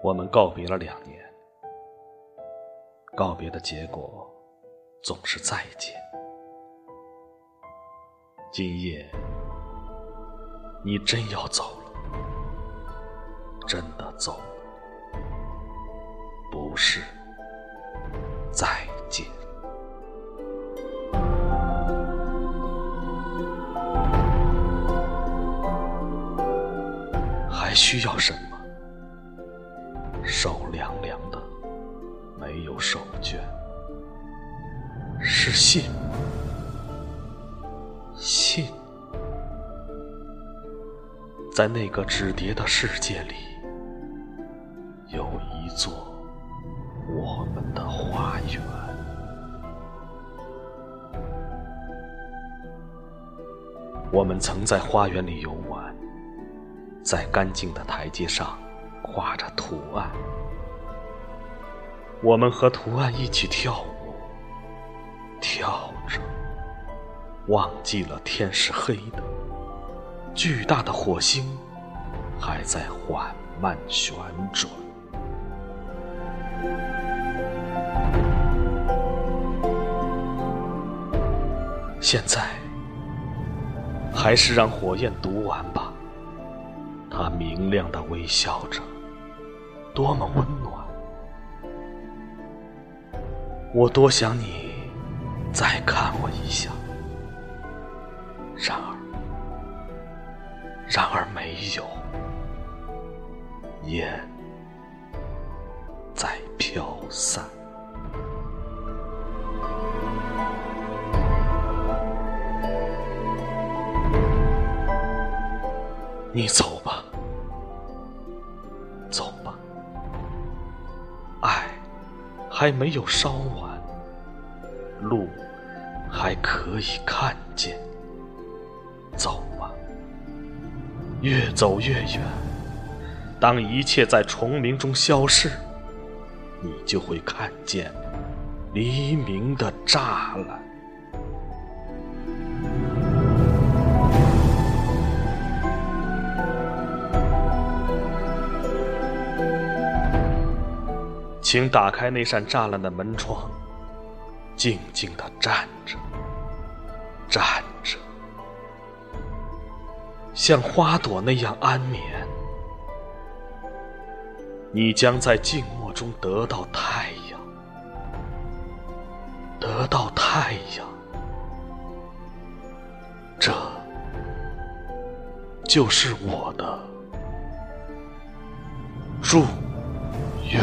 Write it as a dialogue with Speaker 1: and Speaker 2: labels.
Speaker 1: 我们告别了两年，告别的结果总是再见。今夜，你真要走了，真的走了，不是再见。还需要什么？手凉凉的，没有手绢，是信。信，在那个纸叠的世界里，有一座我们的花园。我们曾在花园里游玩，在干净的台阶上画着图案。我们和图案一起跳舞，跳着。忘记了天是黑的，巨大的火星还在缓慢旋转。现在，还是让火焰读完吧。它明亮的微笑着，多么温暖！我多想你再看我一下。然而，然而没有，烟在飘散。你走，还没有烧完，路还可以看见。走吧，越走越远。当一切在虫鸣中消逝，你就会看见黎明的栅栏。请打开那扇栅栏的门窗，静静的站着，站着。像花朵那样安眠，你将在静默中得到太阳，得到太阳，这就是我的祝愿。